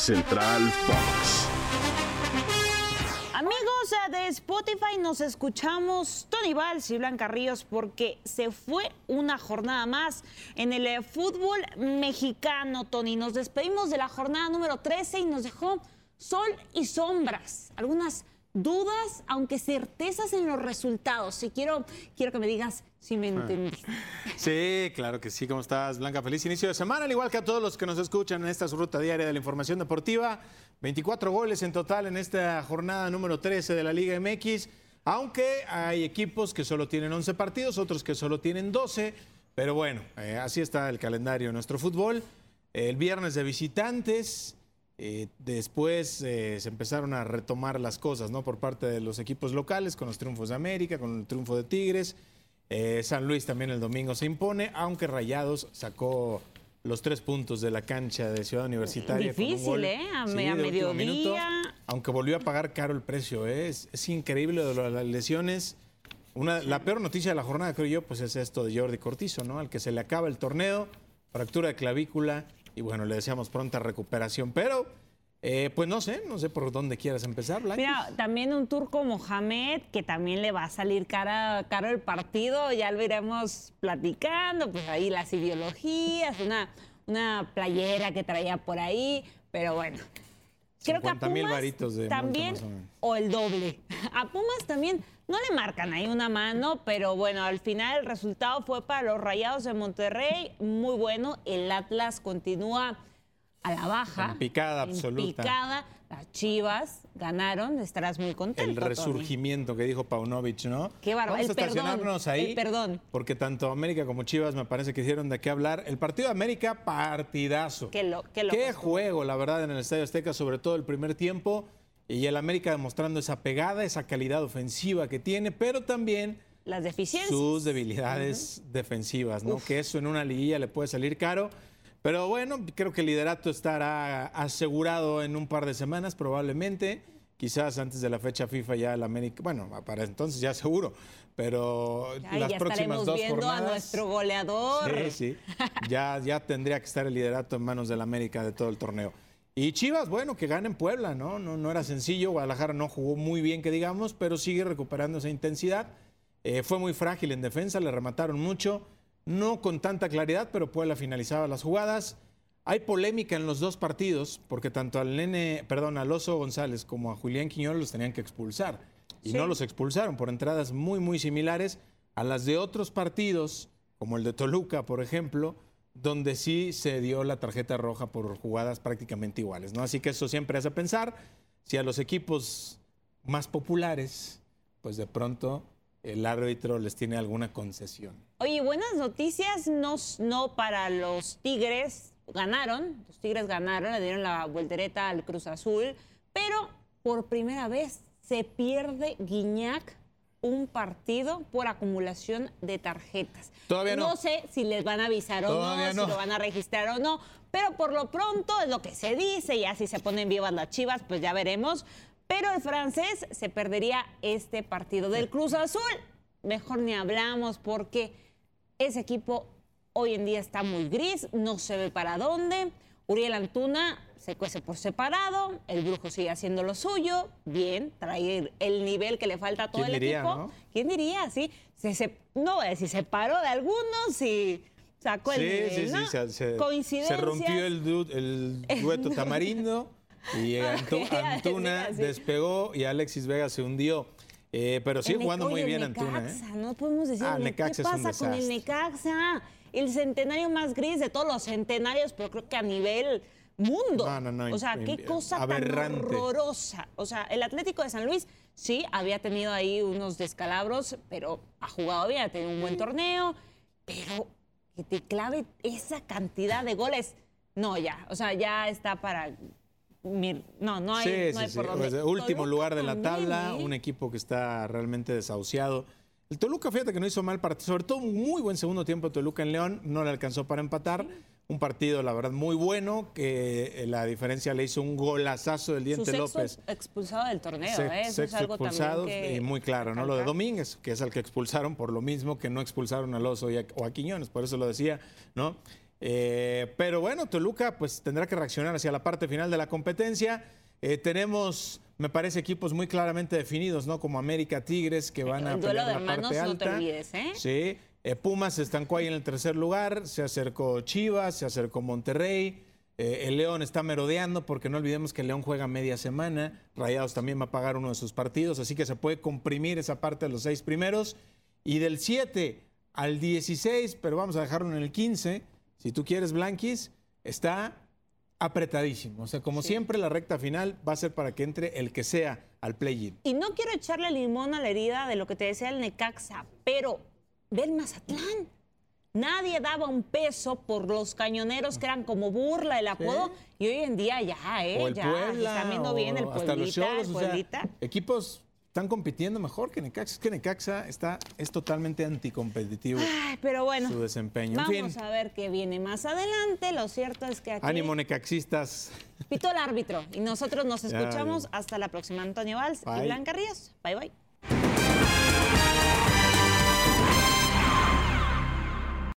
Central Fox. Amigos de Spotify, nos escuchamos Tony Valls y Blanca Ríos porque se fue una jornada más en el eh, fútbol mexicano, Tony. Nos despedimos de la jornada número 13 y nos dejó sol y sombras. Algunas dudas, aunque certezas en los resultados. Si quiero, quiero que me digas si me entendiste. Sí, claro que sí. ¿Cómo estás, Blanca? Feliz inicio de semana, al igual que a todos los que nos escuchan en esta su ruta diaria de la información deportiva. 24 goles en total en esta jornada número 13 de la Liga MX, aunque hay equipos que solo tienen 11 partidos, otros que solo tienen 12, pero bueno, eh, así está el calendario de nuestro fútbol. El viernes de visitantes, eh, después eh, se empezaron a retomar las cosas, ¿no? Por parte de los equipos locales, con los triunfos de América, con el triunfo de Tigres. Eh, San Luis también el domingo se impone, aunque Rayados sacó los tres puntos de la cancha de Ciudad Universitaria. con un Difícil, gol, ¿eh? A, sí, a minuto, aunque volvió a pagar caro el precio, ¿eh? es, es increíble lo de las lesiones. Una, la peor noticia de la jornada, creo yo, pues es esto de Jordi Cortizo, ¿no? Al que se le acaba el torneo, fractura de clavícula, y bueno, le deseamos pronta recuperación. Pero, eh, pues no sé, no sé por dónde quieras empezar, Blanca. Mira, también un turco Mohamed, que también le va a salir cara, caro el partido, ya lo iremos platicando, pues ahí las ideologías, una, una playera que traía por ahí, pero bueno. Creo que a 50,000 Pumas varitos de también, o el doble. A Pumas también no le marcan ahí una mano, pero bueno, al final el resultado fue para los Rayados de Monterrey, muy bueno. El Atlas continúa a la baja. En picada en absoluta. picada. Las Chivas ganaron, estarás muy contento. el Tony. resurgimiento que dijo Paunovic, ¿no? Qué bárbaro. Vamos a perdón, estacionarnos ahí. el perdón. Porque tanto América como Chivas me parece que hicieron de qué hablar. El partido de América, partidazo. Qué lo- qué loco Qué estuvo. juego, la verdad, en el Estadio Azteca, sobre todo el primer tiempo. Y el América demostrando esa pegada, esa calidad ofensiva que tiene, pero también Las deficiencias. sus debilidades defensivas, ¿no? Que eso en una liguilla le puede salir caro. Pero bueno, creo que el liderato estará asegurado en un par de semanas, probablemente. Quizás antes de la fecha FIFA ya el América, bueno, para entonces ya seguro, pero las ya próximas dos viendo jornadas. a nuestro goleador. Sí, sí. Ya, ya tendría que estar el liderato en manos del América de todo el torneo. Y Chivas, bueno, que gane en Puebla, ¿no? No, no era sencillo. Guadalajara no jugó muy bien, que digamos, pero sigue recuperando esa intensidad. Eh, fue muy frágil en defensa, le remataron mucho. No con tanta claridad, pero Puebla finalizaba las jugadas. Hay polémica en los dos partidos, porque tanto al nene, perdón, al Oso González como a Julián Quiñones los tenían que expulsar. Y Sí. no los expulsaron por entradas muy, muy similares a las de otros partidos, como el de Toluca, por ejemplo, donde sí se dio la tarjeta roja por jugadas prácticamente iguales, ¿no? Así que eso siempre hace pensar si a los equipos más populares, pues de pronto el árbitro les tiene alguna concesión. Oye, buenas noticias, no, no para los Tigres. Ganaron, los Tigres ganaron, le dieron la voltereta al Cruz Azul, pero por primera vez se pierde Guiñac un partido por acumulación de tarjetas. Todavía no. sé si les van a avisar o no, no. si lo van a registrar o no, pero por lo pronto es lo que se dice, ya si se ponen vivas las chivas, pues ya veremos. Pero el francés se perdería este partido del Cruz Azul. Mejor ni hablamos porque ese equipo hoy en día está muy gris, no se ve para dónde. Uriel Antuna se cuece por separado, el brujo sigue haciendo lo suyo, bien, trae el nivel que le falta a todo ¿Quién el diría, equipo. no? ¿Quién diría? Sí, se, se- no voy a decir, se separó de algunos y sacó el nivel, sí, sí, ¿no? se, se- Coincidencias. se rompió el, du- el dueto tamarindo y Antuna sí. despegó y Alexis Vega se hundió. Eh, pero sigue jugando muy bien el Antuna. ¿eh? Necaxa, No podemos decir, Ah, ¿qué Necaxa pasa con el. Necaxa? El centenario más gris de todos los centenarios, pero creo que a nivel mundo. No, no, no, O sea, qué cosa aberrante. tan horrorosa. O sea, el Atlético de San Luis sí había tenido ahí unos descalabros, pero ha jugado bien, ha tenido un buen torneo, pero que te clave esa cantidad de goles. No, ya, o sea, ya está para... No, no hay, Sí, no sí, hay sí. por dónde. Pues, último Toluca lugar de la también, tabla, ¿eh? un equipo que está realmente desahuciado. El Toluca, fíjate que no hizo mal partido, sobre todo un muy buen segundo tiempo Toluca en León, no le alcanzó para empatar. Un partido, la verdad, muy bueno, que eh, la diferencia le hizo un golazazo del Su Diente sexto López. expulsado del torneo, Se- ¿eh? Eso es sexto algo expulsado también que y muy claro, ¿no? Lo de. Domínguez, que es el que expulsaron por lo mismo que no expulsaron al Oso y a- o a Quiñones, por eso lo decía, ¿no? Eh, pero bueno, Toluca pues tendrá que reaccionar hacia la parte final de la competencia. Eh, tenemos, me parece, equipos muy claramente definidos, ¿no? Como América Tigres, que van a El duelo de hermanos, parte no te olvides, ¿eh? Sí. Eh, Pumas se estancó ahí en el tercer lugar, se acercó Chivas, se acercó Monterrey. el León está merodeando porque no olvidemos que el León juega media semana. Rayados también va a pagar uno de sus partidos, así que se puede comprimir esa parte de los seis primeros. Y del 7 al 16, pero vamos a dejarlo en el 15, si tú quieres, Blanquis, está apretadísimo. O sea, como siempre, la recta final va a ser para que entre el que sea al play-in. Y no quiero echarle limón a la herida de lo que te decía el Necaxa, pero ve el Mazatlán. Nadie daba un peso por los cañoneros que eran como burla el apodo y hoy en día ya, ¿eh? o el ya, Puebla, está viendo bien el o hasta los Pueblita, Cholos, el o sea, Pueblita. equipos están compitiendo mejor que Necaxa. Es que Necaxa está, es totalmente anticompetitivo Ay, pero bueno, su desempeño. En vamos fin, a ver qué viene más adelante. Lo cierto es que aquí ánimo necaxistas. pitó el árbitro y nosotros nos escuchamos hasta la próxima. Antonio Valls y. Blanca Ríos. Bye, bye.